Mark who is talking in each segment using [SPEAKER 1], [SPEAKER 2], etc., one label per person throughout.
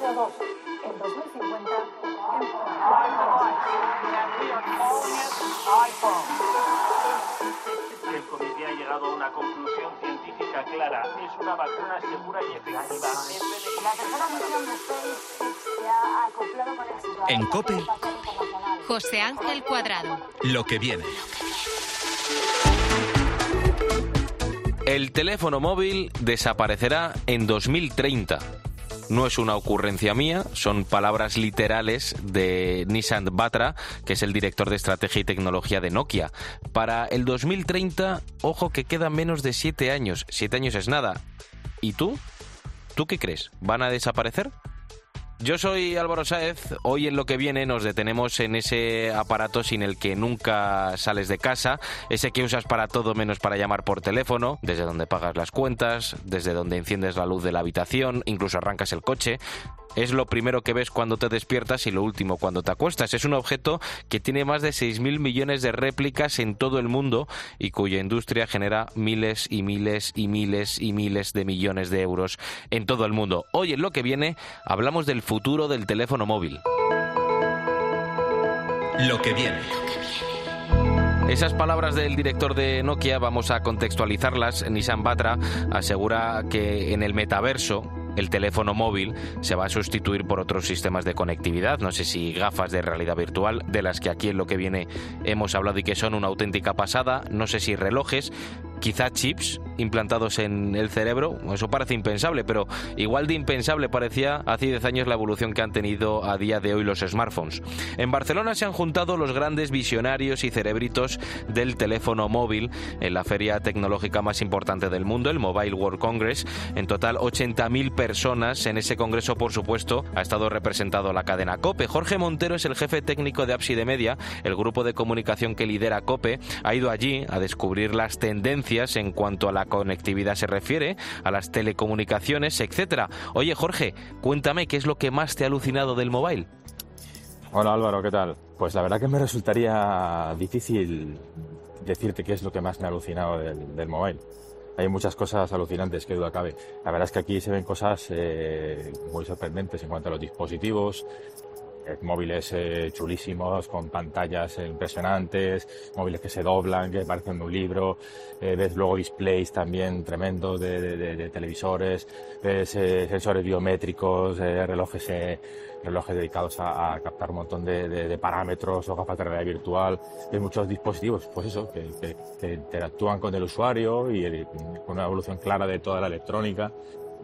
[SPEAKER 1] Gracias.
[SPEAKER 2] El comité ha llegado a una conclusión científica clara. Es una vacuna segura y efectiva.
[SPEAKER 3] La tercera misión de SpaceX se ha acoplado con éxito.
[SPEAKER 4] En COPE,
[SPEAKER 5] José Ángel Cuadrado.
[SPEAKER 4] lo que viene.
[SPEAKER 6] El teléfono móvil desaparecerá en 2030. No es una ocurrencia mía, son palabras literales de Nishant Batra, que es el director de estrategia y tecnología de Nokia. Para el 2030, ojo que quedan menos de siete años. Siete años es nada. ¿Y tú? ¿Tú qué crees? ¿Van a desaparecer? Yo soy Álvaro Sáez. Hoy en lo que viene nos detenemos en ese aparato sin el que nunca sales de casa, ese que usas para todo menos para llamar por teléfono, desde donde pagas las cuentas, desde donde enciendes la luz de la habitación, incluso arrancas el coche. Es lo primero que ves cuando te despiertas y lo último cuando te acuestas. Es un objeto que tiene más de 6.000 millones de réplicas en todo el mundo y cuya industria genera miles y miles y miles y miles de millones de euros en todo el mundo. Hoy en lo que viene hablamos del futuro del teléfono móvil.
[SPEAKER 4] Lo que viene.
[SPEAKER 6] Esas palabras del director de Nokia vamos a contextualizarlas. Nissan Batra asegura que en el metaverso el teléfono móvil se va a sustituir por otros sistemas de conectividad, no sé si gafas de realidad virtual, de las que aquí en lo que viene hemos hablado y que son una auténtica pasada, no sé si relojes, quizá chips implantados en el cerebro, eso parece impensable, pero igual de impensable parecía hace 10 años la evolución que han tenido a día de hoy los smartphones. En Barcelona se han juntado los grandes visionarios y cerebritos del teléfono móvil en la feria tecnológica más importante del mundo, el Mobile World Congress. En total, 80.000 personas. En ese congreso, por supuesto, ha estado representado la cadena COPE. Jorge Montero es el jefe técnico de Apsi de Media, el grupo de comunicación que lidera COPE. Ha ido allí a descubrir las tendencias en cuanto a la conectividad se refiere, a las telecomunicaciones, etcétera. Oye, Jorge, cuéntame qué es lo que más te ha alucinado del mobile.
[SPEAKER 1] Hola Álvaro, ¿qué tal? Pues la verdad que me resultaría difícil decirte qué es lo que más me ha alucinado del, del mobile. Hay muchas cosas alucinantes, que duda cabe. La verdad es que aquí se ven cosas eh, muy sorprendentes en cuanto a los dispositivos, móviles eh, chulísimos, con pantallas eh, impresionantes, móviles que se doblan, que parecen un libro, eh, ves luego displays también tremendos de, de- de- de televisores, ves eh, sensores biométricos, eh, relojes, eh, relojes dedicados a, a captar un montón de parámetros o gafas de realidad virtual, ves muchos dispositivos, pues eso, que, que- que interactúan con el usuario y el- con una evolución clara de toda la electrónica.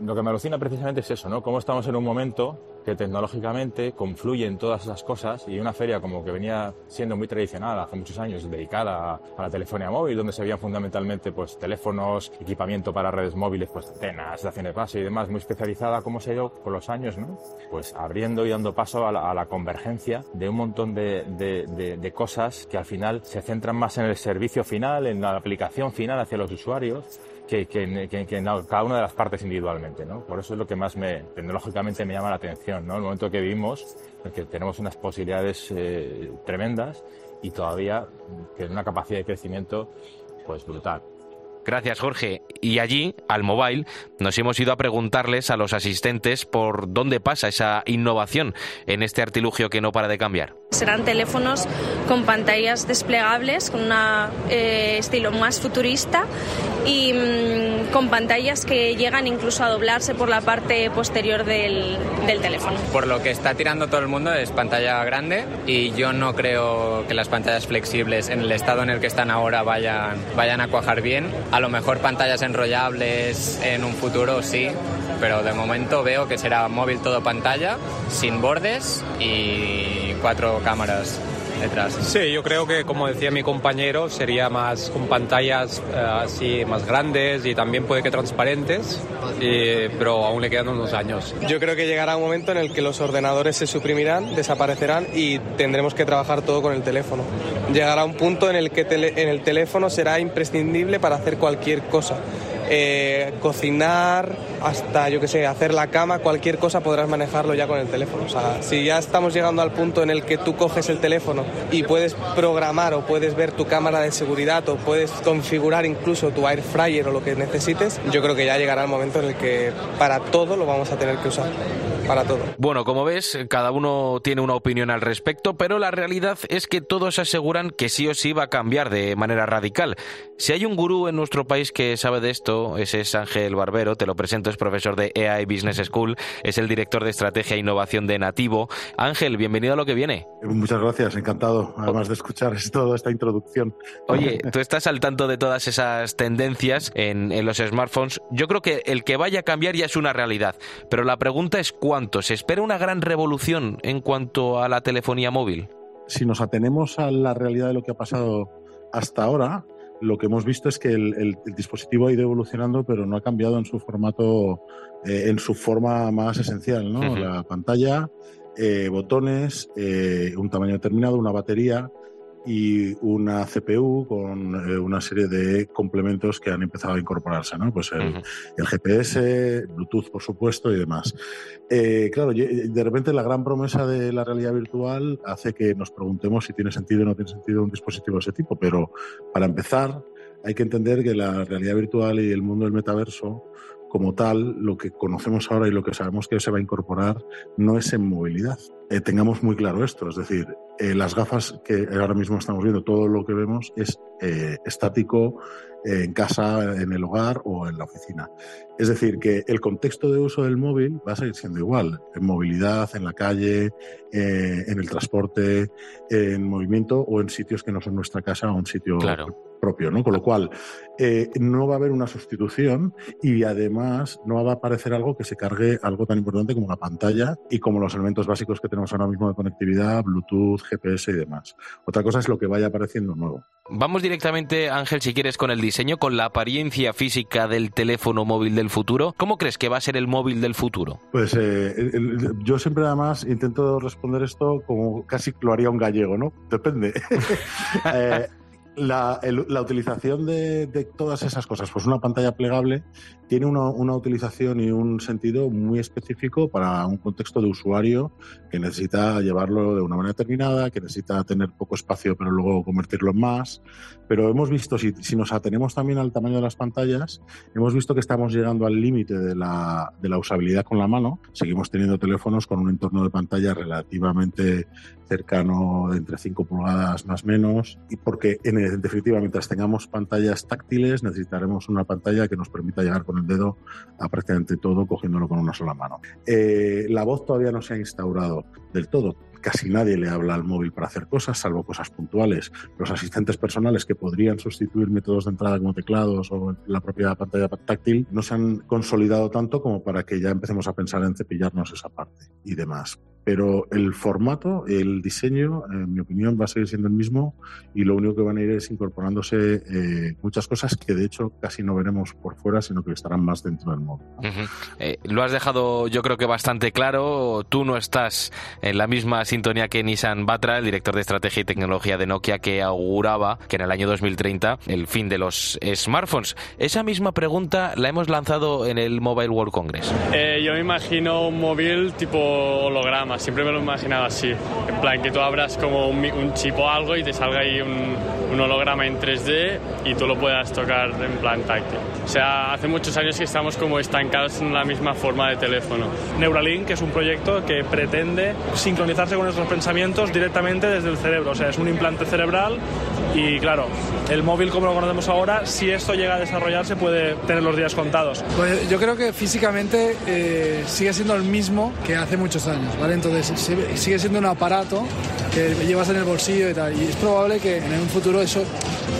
[SPEAKER 1] Lo que me alucina precisamente es eso, ¿no? Cómo estamos en un momento que tecnológicamente confluyen todas esas cosas y una feria como que venía siendo muy tradicional hace muchos años, dedicada a, la telefonía móvil, donde se veían fundamentalmente pues teléfonos, equipamiento para redes móviles, pues antenas, estaciones base y demás, muy especializada, cómo se ha ido con los años. Pues abriendo y dando paso a la, convergencia de un montón de cosas que al final se centran más en el servicio final, en la aplicación final hacia los usuarios, que, que- que- que en cada una de las partes individualmente, ¿no? Por eso es lo que más me, tecnológicamente me llama la atención, ¿no? El momento que vivimos, en que tenemos unas posibilidades eh, tremendas y todavía que una capacidad de crecimiento, pues brutal.
[SPEAKER 6] Gracias, Jorge. Y allí, al mobile, nos hemos ido a preguntarles a los asistentes por dónde pasa esa innovación en este artilugio que no para de cambiar.
[SPEAKER 7] Serán teléfonos con pantallas desplegables, con un estilo más futurista y mm, con pantallas que llegan incluso a doblarse por la parte posterior del, del teléfono.
[SPEAKER 4] Por lo que está tirando todo el mundo es pantalla grande y yo no creo que las pantallas flexibles en el estado en el que están ahora vayan, vayan a cuajar bien. A lo mejor pantallas enrollables en un futuro sí, pero de momento veo que será móvil todo pantalla, sin bordes y cuatro cámaras detrás.
[SPEAKER 8] Sí, yo creo que, como decía mi compañero, sería más con pantallas eh, así más grandes y también puede que transparentes, y- pero aún le quedan unos años.
[SPEAKER 9] Yo creo que llegará un momento en el que los ordenadores se suprimirán, desaparecerán y tendremos que trabajar todo con el teléfono. Llegará un punto en el que tele- en el teléfono será imprescindible para hacer cualquier cosa. Eh, cocinar, hasta yo que sé, hacer la cama, cualquier cosa podrás manejarlo ya con el teléfono. Si ya estamos llegando al punto en el que tú coges el teléfono y puedes programar o puedes ver tu cámara de seguridad o puedes configurar incluso tu air fryer o lo que necesites, yo creo que ya llegará el momento en el que para todo lo vamos a tener que usar. Para todo.
[SPEAKER 6] Bueno, como ves, cada uno tiene una opinión al respecto, pero la realidad es que todos aseguran que sí o sí va a cambiar de manera radical. Si hay un gurú en nuestro país que sabe de esto, ese es Ángel Barbero, te lo presento, es profesor de EAI Business School, es el director de estrategia e innovación de Nativo. Ángel, bienvenido a lo que viene.
[SPEAKER 10] Muchas gracias, encantado, además de escuchar toda esta introducción.
[SPEAKER 6] Oye, tú estás al tanto de todas esas tendencias en, en los smartphones. Yo creo que el que vaya a cambiar ya es una realidad, pero la pregunta es ¿Se espera una gran revolución en cuanto a la telefonía móvil?
[SPEAKER 10] Si nos atenemos a la realidad de lo que ha pasado hasta ahora, lo que hemos visto es que el, el- el dispositivo ha ido evolucionando, pero no ha cambiado en su formato, eh, en su forma más esencial, ¿no? La pantalla, eh, botones, eh, un tamaño determinado, una batería y una CPU con eh, una serie de complementos que han empezado a incorporarse, ¿no? Pues el, el GPS, Bluetooth, por supuesto, y demás. Eh, claro, de repente la gran promesa de la realidad virtual hace que nos preguntemos si tiene sentido o no tiene sentido un dispositivo de ese tipo, pero para empezar hay que entender que la realidad virtual y el mundo del metaverso como tal, lo que conocemos ahora y lo que sabemos que se va a incorporar no es en movilidad. Eh, tengamos muy claro esto, es decir, eh, las gafas que ahora mismo estamos viendo, todo lo que vemos es eh, estático en casa, en el hogar o en la oficina. Es decir, que el contexto de uso del móvil va a seguir siendo igual, en movilidad, en la calle, en el transporte, en movimiento o en sitios que no son nuestra casa o un sitio propio, ¿no? Con lo cual, eh, no va a haber una sustitución y además no va a aparecer algo que se cargue algo tan importante como la pantalla y como los elementos básicos que tenemos ahora mismo de conectividad, Bluetooth, GPS y demás. Otra cosa es lo que vaya apareciendo nuevo.
[SPEAKER 6] Vamos directamente, Ángel, si quieres, con el diseño, con la apariencia física del teléfono móvil del futuro. ¿Cómo crees que va a ser el móvil del futuro?
[SPEAKER 10] Pues eh, el- el- yo siempre además intento responder esto como casi lo haría un gallego, ¿no? Depende. Eh, la, el- utilización de, todas esas cosas, pues una pantalla plegable tiene una, una utilización y un sentido muy específico para un contexto de usuario que necesita llevarlo de una manera determinada, que necesita tener poco espacio pero luego convertirlo en más. Pero hemos visto, si, si nos atenemos también al tamaño de las pantallas, hemos visto que estamos llegando al límite de la, de la usabilidad con la mano. Seguimos teniendo teléfonos con un entorno de pantalla relativamente cercano, entre 5 pulgadas más o menos, y porque en, en definitiva, mientras tengamos pantallas táctiles, necesitaremos una pantalla que nos permita llegar con el dedo a prácticamente todo, cogiéndolo con una sola mano. Eh, la voz todavía no se ha instaurado del todo. Casi nadie le habla al móvil para hacer cosas, salvo cosas puntuales. Los asistentes personales que podrían sustituir métodos de entrada como teclados o la propia pantalla táctil no se han consolidado tanto como para que ya empecemos a pensar en cepillarnos esa parte y demás. Pero el formato, el diseño, en mi opinión, va a seguir siendo el mismo y lo único que van a ir es incorporándose eh, muchas cosas que de hecho casi no veremos por fuera, sino que estarán más dentro del móvil.
[SPEAKER 6] Ujú. Eh, lo has dejado yo creo que bastante claro. Tú no estás en la misma sintonía que Nissan Batra, el director de estrategia y tecnología de Nokia, que auguraba que en el año 2030 el fin de los smartphones. Esa misma pregunta la hemos lanzado en el Mobile World Congress.
[SPEAKER 11] Eh, yo me imagino un móvil tipo holograma, siempre me lo he imaginado así. En plan, que tú abras como un, un chip o algo y te salga ahí un, un holograma en 3D y tú lo puedas tocar en plan táctil. O sea, hace muchos años que estamos como estancados en la misma forma de teléfono.
[SPEAKER 12] Neuralink es un proyecto que pretende sincronizarse con nuestros pensamientos directamente desde el cerebro. O sea, es un implante cerebral Y claro, el móvil como lo conocemos ahora, si esto llega a desarrollarse, puede tener los días contados.
[SPEAKER 13] Pues yo creo que físicamente eh, sigue siendo el mismo que hace muchos años, ¿vale? Entonces sigue siendo un aparato que llevas en el bolsillo y tal. Y es probable que en un futuro eso,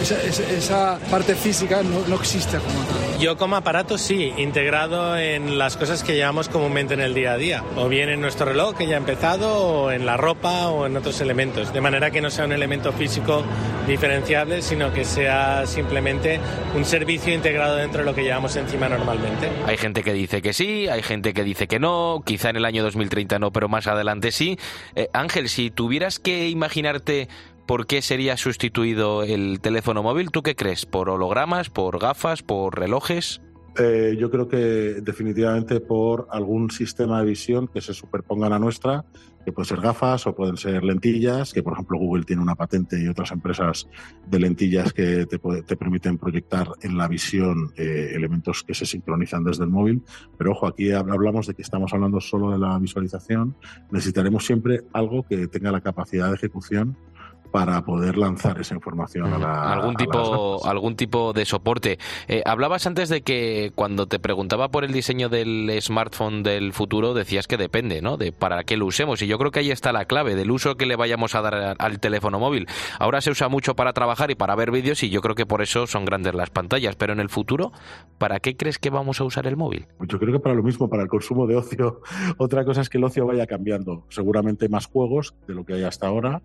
[SPEAKER 13] esa, esa parte física no, no exista como tal.
[SPEAKER 14] Yo como aparato sí, integrado en las cosas que llevamos comúnmente en el día a día, o bien en nuestro reloj que ya ha empezado, o en la ropa o en otros elementos, de manera que no sea un elemento físico diferenciable, sino que sea simplemente un servicio integrado dentro de lo que llevamos encima normalmente.
[SPEAKER 6] Hay gente que dice que sí, hay gente que dice que no, quizá en el año 2030 no, pero más adelante sí. Eh, Ángel, si tuvieras que imaginarte por qué sería sustituido el teléfono móvil, ¿tú qué crees? ¿Por hologramas, por gafas, por relojes?
[SPEAKER 10] Eh, yo creo que definitivamente por algún sistema de visión que se superponga a nuestra, que puede ser gafas o pueden ser lentillas, que por ejemplo Google tiene una patente y otras empresas de lentillas que te, te permiten proyectar en la visión eh, elementos que se sincronizan desde el móvil. Pero ojo, aquí hablamos de que estamos hablando solo de la visualización. Necesitaremos siempre algo que tenga la capacidad de ejecución para poder lanzar esa información a la
[SPEAKER 6] algún tipo algún tipo de soporte. Eh, hablabas antes de que cuando te preguntaba por el diseño del smartphone del futuro decías que depende no de para qué lo usemos. Y yo creo que ahí está la clave del uso que le vayamos a dar al teléfono móvil. Ahora se usa mucho para trabajar y para ver vídeos y yo creo que por eso son grandes las pantallas. Pero en el futuro para qué crees que vamos a usar el móvil
[SPEAKER 10] pues yo creo que para lo mismo para el consumo de ocio. Otra cosa es que el ocio vaya cambiando. Seguramente más juegos de lo que hay hasta ahora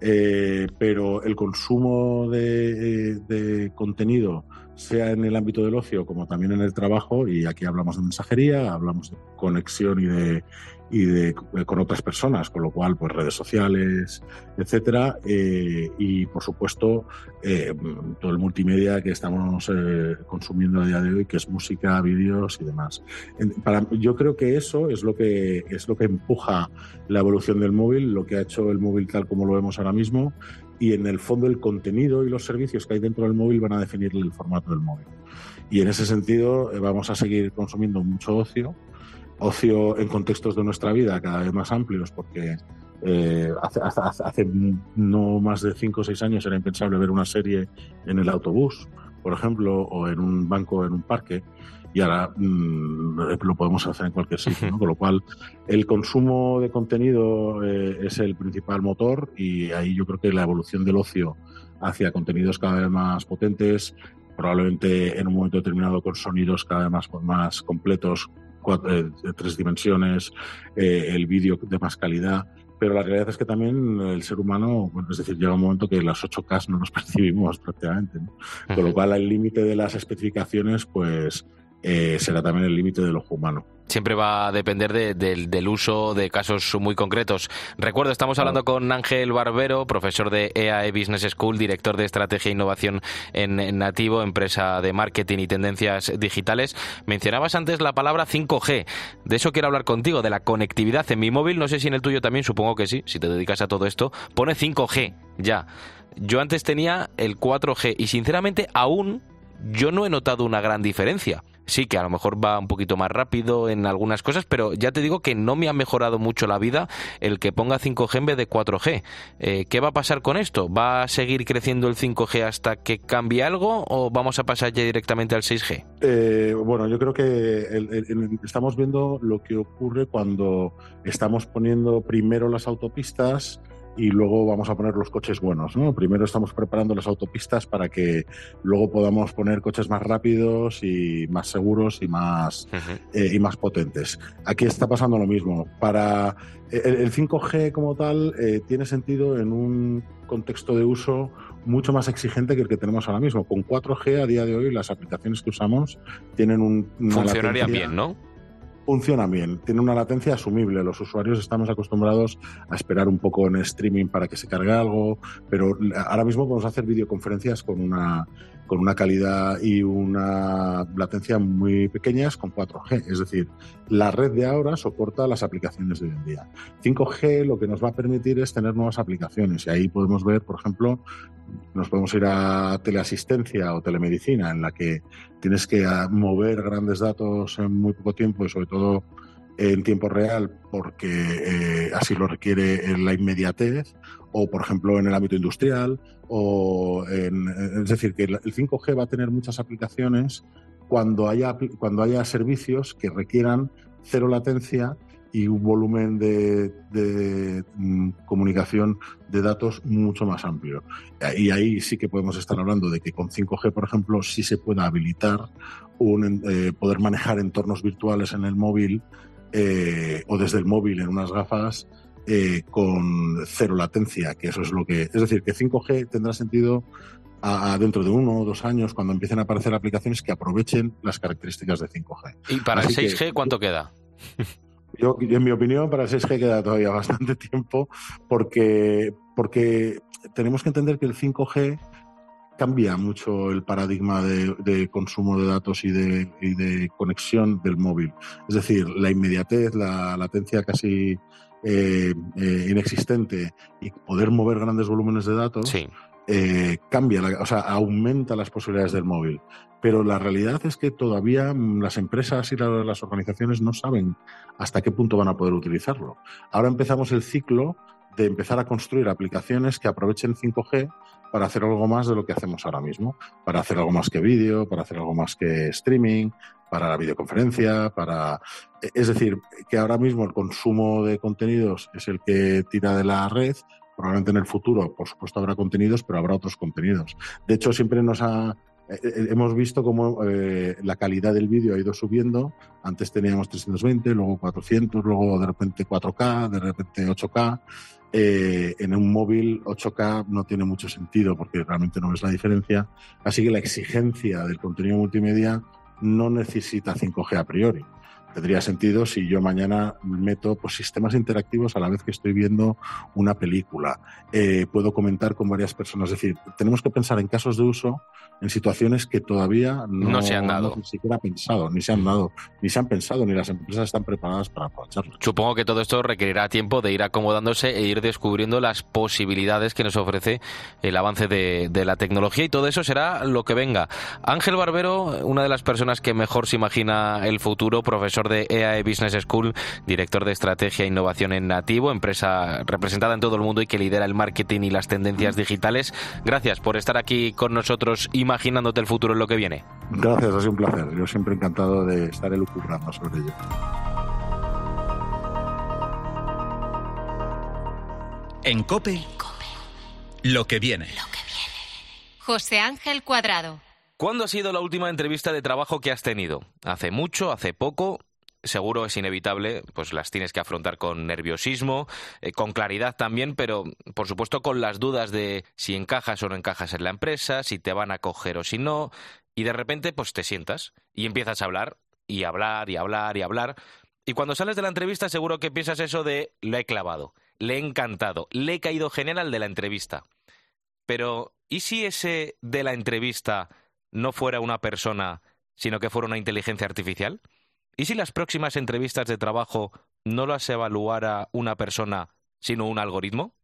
[SPEAKER 10] eh, pero el consumo de, contenido, sea en el ámbito del ocio como también en el trabajo, y aquí hablamos de mensajería, hablamos de conexión y de, y de, con otras personas, con lo cual, pues redes sociales, etcétera, eh, y por supuesto eh, todo el multimedia que estamos eh, consumiendo a día de hoy, que es música, vídeos y demás. para, yo creo que eso es lo que es lo que empuja la evolución del móvil, lo que ha hecho el móvil tal como lo vemos ahora mismo, y en el fondo el contenido y los servicios que hay dentro del móvil van a definir el formato del móvil. Y en ese sentido vamos a seguir consumiendo mucho ocio ocio en contextos de nuestra vida cada vez más amplios, porque eh, hace, hace, no más de cinco o seis años era impensable ver una serie en el autobús, por ejemplo, o en un banco, en un parque, y ahora mm, lo podemos hacer en cualquier sitio, con lo cual el consumo de contenido eh, es el principal motor y ahí yo creo que la evolución del ocio hacia contenidos cada vez más potentes, probablemente en un momento determinado con sonidos cada vez más, más completos, eh, tres dimensiones, eh, el vídeo de más calidad. Pero la realidad es que también el ser humano, bueno, es decir, llega un momento que las 8K no nos percibimos prácticamente. Con lo cual, el límite de las especificaciones, pues eh, será también el límite del ojo humano
[SPEAKER 6] siempre va a depender del uso de casos muy concretos. Recuerdo, estamos hablando con Ángel Barbero, profesor de EAE Business School, director de Estrategia e Innovación en Nativo, empresa de marketing y tendencias digitales. Mencionabas antes la palabra 5G. De eso quiero hablar contigo, de la conectividad en mi móvil. No sé si en el tuyo también, supongo que sí, si te dedicas a todo esto. Pone 5G, ya. Yo antes tenía el 4G y sinceramente aún yo no he notado una gran diferencia sí que a lo mejor va un poquito más rápido en algunas cosas, pero ya te digo que no me ha mejorado mucho la vida el que ponga 5G en vez de 4G. Eh, ¿Qué va a pasar con esto? ¿Va a seguir creciendo el 5G hasta que cambie algo o vamos a pasar ya directamente al 6G?
[SPEAKER 10] Eh, bueno, yo creo que estamos viendo lo que ocurre cuando estamos poniendo primero las autopistas y luego vamos a poner los coches buenos. ¿no? Primero estamos preparando las autopistas para que luego podamos poner coches más rápidos y más seguros y más, eh, y más potentes. Aquí está pasando lo mismo. Para el, 5G como tal eh, tiene sentido en un contexto de uso mucho más exigente que el que tenemos ahora mismo. Con 4G a día de hoy las aplicaciones que usamos tienen un...
[SPEAKER 6] Funcionaría bien, ¿no?
[SPEAKER 10] Funcionan bien, tiene una latencia asumible. Los usuarios estamos acostumbrados a esperar un poco en streaming para que se cargue algo, pero ahora mismo podemos hacer videoconferencias con una con una calidad y una latencia muy pequeñas con 4G. Es decir, la red de ahora soporta las aplicaciones de hoy en día. 5G lo que nos va a permitir es tener nuevas aplicaciones y ahí podemos ver, por ejemplo, nos podemos ir a teleasistencia o telemedicina en la que tienes que mover grandes datos en muy poco tiempo y sobre todo en tiempo real porque eh, así lo requiere la inmediatez, o por ejemplo en el ámbito industrial, o en, es decir, que el 5G va a tener muchas aplicaciones cuando haya, cuando haya servicios que requieran cero latencia y un volumen de, mm, comunicación de datos mucho más amplio. Y ahí sí que podemos estar hablando de que con 5G, por ejemplo, sí se puede habilitar un, eh, poder manejar entornos virtuales en el móvil eh, o desde el móvil en unas gafas eh, con cero latencia, que eso es lo que... Es decir, que 5G tendrá sentido dentro de uno o dos años cuando empiecen a aparecer aplicaciones que aprovechen las características de 5G.
[SPEAKER 6] ¿Y para el 6G cuánto queda?
[SPEAKER 10] Yo, en mi opinión, para 6G queda todavía bastante tiempo porque, porque tenemos que entender que el 5G cambia mucho el paradigma de, consumo de datos y de, y de, conexión del móvil. Es decir, la inmediatez, la latencia casi eh, eh, inexistente y poder mover grandes volúmenes de datos eh, cambia, o sea, aumenta las posibilidades del móvil. Pero la realidad es que todavía mm, las empresas y las organizaciones no saben hasta qué punto van a poder utilizarlo. Ahora empezamos el ciclo de empezar a construir aplicaciones que aprovechen 5G para hacer algo más de lo que hacemos ahora mismo, para hacer algo más que vídeo, para hacer algo más que streaming, para la videoconferencia, para... Es decir, que ahora mismo el consumo de contenidos es el que tira de la red, probablemente en el futuro, por supuesto, habrá contenidos, pero habrá otros contenidos. De hecho, siempre nos ha eh, eh, hemos visto cómo eh, la calidad del vídeo ha ido subiendo. Antes teníamos 320, luego 400, luego de repente 4K, de repente 8K. en un móvil 8K no tiene mucho sentido porque realmente no ves la diferencia. Así que la exigencia del contenido multimedia no necesita 5G a priori tendría sentido si yo mañana meto pues, sistemas interactivos a la vez que estoy viendo una película. Eh, puedo comentar con varias personas. Es decir, tenemos que pensar en casos de uso en situaciones que todavía no,
[SPEAKER 6] se han dado.
[SPEAKER 10] ni siquiera pensado, ni se han dado, ni se han pensado, ni las empresas están preparadas para aprovecharlo.
[SPEAKER 6] Supongo que todo esto requerirá tiempo de ir acomodándose e ir descubriendo las posibilidades que nos ofrece el avance de, de la tecnología y todo eso será lo que venga. Ángel Barbero, una de las personas que mejor se imagina el futuro, profesor de EAE Business School, director de estrategia e innovación en Nativo, empresa representada en todo el mundo y que lidera el marketing y las tendencias digitales. Gracias por estar aquí con nosotros imaginándote el futuro en lo que viene.
[SPEAKER 10] Gracias, ha sido un placer. Yo siempre encantado de estar elucubrando sobre ello.
[SPEAKER 15] En COPE, lo que viene.
[SPEAKER 5] José Ángel Cuadrado.
[SPEAKER 6] ¿Cuándo ha sido la última entrevista de trabajo que has tenido? ¿Hace mucho? ¿Hace poco? Seguro es inevitable, pues las tienes que afrontar con nerviosismo, eh, con claridad también, pero por supuesto con las dudas de si encajas o no encajas en la empresa, si te van a coger o si no, y de repente pues te sientas y empiezas a hablar y hablar y hablar y hablar. Y cuando sales de la entrevista seguro que piensas eso de le he clavado, le he encantado, le he caído genial al de la entrevista. Pero, ¿y si ese de la entrevista no fuera una persona, sino que fuera una inteligencia artificial? ¿Y si las próximas entrevistas de trabajo no las evaluara una persona, sino un algoritmo?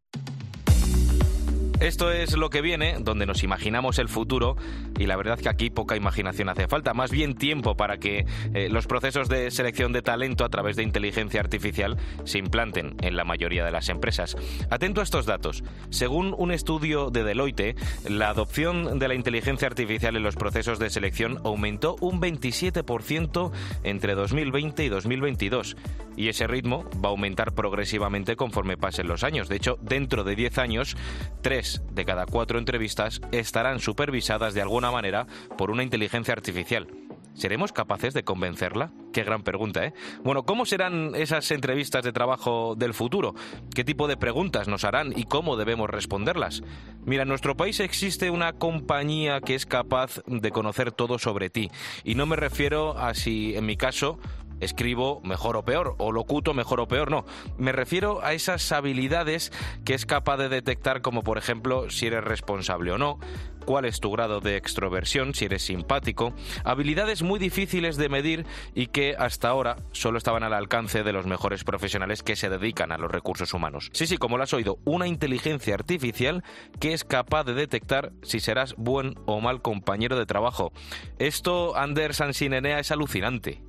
[SPEAKER 6] Esto es lo que viene, donde nos imaginamos el futuro y la verdad que aquí poca imaginación hace falta, más bien tiempo para que eh, los procesos de selección de talento a través de inteligencia artificial se implanten en la mayoría de las empresas. Atento a estos datos. Según un estudio de Deloitte, la adopción de la inteligencia artificial en los procesos de selección aumentó un 27% entre 2020 y 2022 y ese ritmo va a aumentar progresivamente conforme pasen los años. De hecho, dentro de 10 años, 3 de cada 4 entrevistas estarán supervisadas de alguna manera por una inteligencia artificial. ¿Seremos capaces de convencerla? Qué gran pregunta, ¿eh? Bueno, ¿cómo serán esas entrevistas de trabajo del futuro? ¿Qué tipo de preguntas nos harán y cómo debemos responderlas? Mira, en nuestro país existe una compañía que es capaz de conocer todo sobre ti. Y no me refiero a si, en mi caso, escribo mejor o peor, o locuto mejor o peor, no. Me refiero a esas habilidades que es capaz de detectar, como por ejemplo si eres responsable o no, cuál es tu grado de extroversión, si eres simpático, habilidades muy difíciles de medir y que hasta ahora solo estaban al alcance de los mejores profesionales que se dedican a los recursos humanos. Sí, sí, como lo has oído, una inteligencia artificial que es capaz de detectar si serás buen o mal compañero de trabajo. Esto, Anders Ansinenea, es alucinante.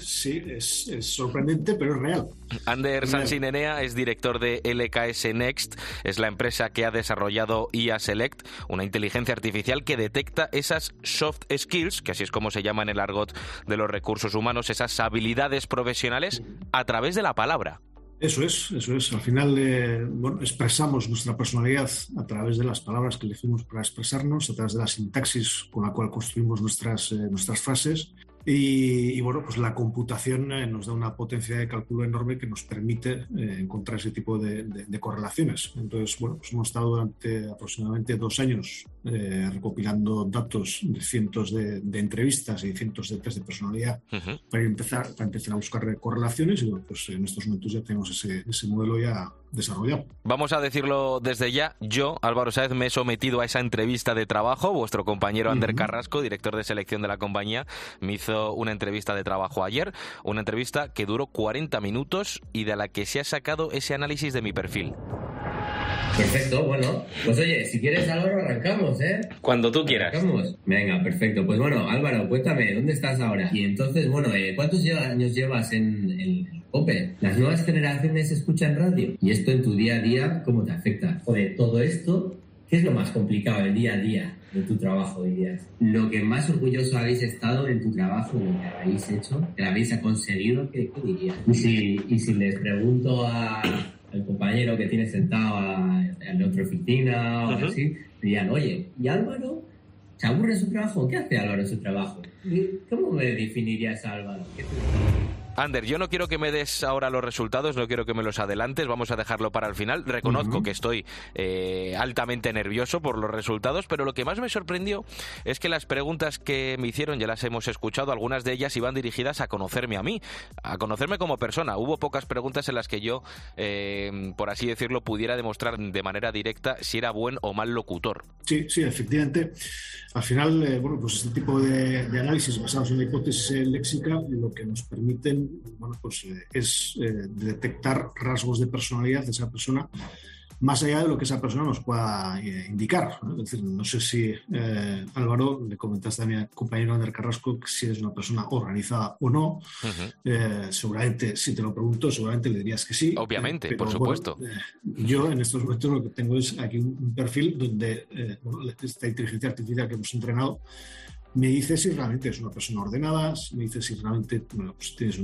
[SPEAKER 16] Sí, es, es sorprendente, pero es real.
[SPEAKER 6] Ander. Sansinenea es director de LKS Next, es la empresa que ha desarrollado IA Select, una inteligencia artificial que detecta esas soft skills, que así es como se llama en el argot de los recursos humanos, esas habilidades profesionales a través de la palabra.
[SPEAKER 16] Eso es, eso es. Al final, eh, bueno, expresamos nuestra personalidad a través de las palabras que elegimos para expresarnos, a través de la sintaxis con la cual construimos nuestras, eh, nuestras frases. Y, y, bueno, pues la computación eh, nos da una potencia de cálculo enorme que nos permite eh, encontrar ese tipo de, de- de correlaciones. Entonces, bueno, pues hemos estado durante aproximadamente dos años eh, recopilando datos de cientos de, de entrevistas y cientos de test de personalidad para empezar, para empezar a buscar correlaciones y bueno, pues en estos momentos ya tenemos ese, ese modelo ya desarrollado.
[SPEAKER 6] Vamos a decirlo desde ya, yo, Álvaro Sáez, me he sometido a esa entrevista de trabajo. Vuestro compañero Ander. Carrasco, director de selección de la compañía, me hizo una entrevista de trabajo ayer, una entrevista que duró 40 minutos y de la que se ha sacado ese análisis de mi perfil.
[SPEAKER 17] Perfecto, bueno. Pues oye, si quieres Álvaro, arrancamos, ¿eh?
[SPEAKER 6] Cuando tú quieras.
[SPEAKER 17] Arrancamos. Venga, perfecto. Pues bueno, Álvaro, cuéntame, ¿dónde estás ahora? Y entonces, bueno, eh, ¿cuántos años llevas en el COPE? Las nuevas generaciones escuchan radio. ¿Y esto en tu día a día cómo te afecta? Joder, todo esto, ¿qué es lo más complicado el día a día de tu trabajo, dirías? Lo que más orgulloso habéis estado en tu trabajo, lo que habéis hecho, que lo habéis conseguido, ¿qué, qué dirías? Y si, y si les pregunto a al compañero que tiene sentado la otra oficina o
[SPEAKER 6] Ujú.
[SPEAKER 17] así, dirían, oye, ¿y Álvaro? ¿Se aburre su trabajo? ¿Qué hace Álvaro en su trabajo? ¿Cómo me definirías a Álvaro? ¿Qué te-
[SPEAKER 6] Ander, yo no quiero que me des ahora los resultados, no quiero que me los adelantes, vamos a dejarlo para el final. Reconozco que estoy eh, altamente nervioso por los resultados, pero lo que más me sorprendió es que las preguntas que me hicieron, ya las hemos escuchado, algunas de ellas iban dirigidas a conocerme a mí, a conocerme como persona. Hubo pocas preguntas en las que yo, eh, por así decirlo, pudiera demostrar de manera directa si era buen o mal locutor.
[SPEAKER 16] Sí, sí, efectivamente. Al final, eh, bueno, pues este tipo de, de análisis basados en la hipótesis léxica lo que nos permiten, bueno, pues eh, es eh, detectar rasgos de personalidad de esa persona más allá de lo que esa persona nos pueda eh, indicar. ¿no? Es decir, no sé si eh, Álvaro le comentaste a mi compañero Ander Carrasco que si eres una persona organizada o no. Eh, seguramente, si te lo pregunto, seguramente le dirías que sí.
[SPEAKER 6] Obviamente,
[SPEAKER 16] Eh,
[SPEAKER 6] por
[SPEAKER 16] pero,
[SPEAKER 6] supuesto.
[SPEAKER 16] bueno, yo en estos momentos lo que tengo es aquí un perfil donde bueno, esta inteligencia artificial que hemos entrenado me dice si realmente es una persona ordenada, me dice si realmente bueno, pues tienes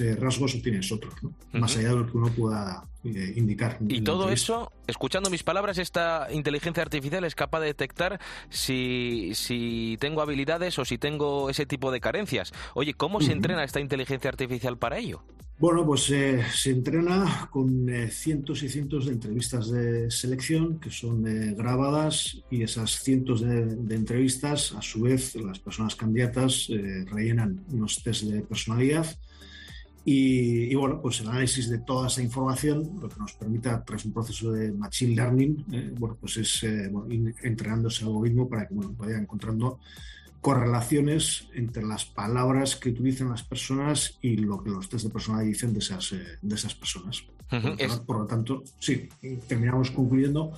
[SPEAKER 16] eh, rasgos o tienes otros, ¿no? más allá de lo que uno pueda eh, indicar.
[SPEAKER 6] Y todo eso, escuchando mis palabras, esta inteligencia artificial es capaz de detectar si, si tengo habilidades o si tengo ese tipo de carencias. Oye, ¿cómo se entrena esta inteligencia artificial para ello?
[SPEAKER 16] Bueno, pues eh, se entrena con eh, cientos y cientos de entrevistas de selección que son eh, grabadas y esas cientos de, entrevistas, a su vez, las personas candidatas rellenan unos test de personalidad y, y, bueno, pues el análisis de toda esa información lo que nos permite, tras un proceso de machine learning, bueno, pues es bueno, ir algoritmo para que bueno, vaya encontrando correlaciones entre las palabras que utilizan las personas y lo que los test de personalidad dicen de esas, eh, de esas personas. Por, lo tanto, sí, terminamos concluyendo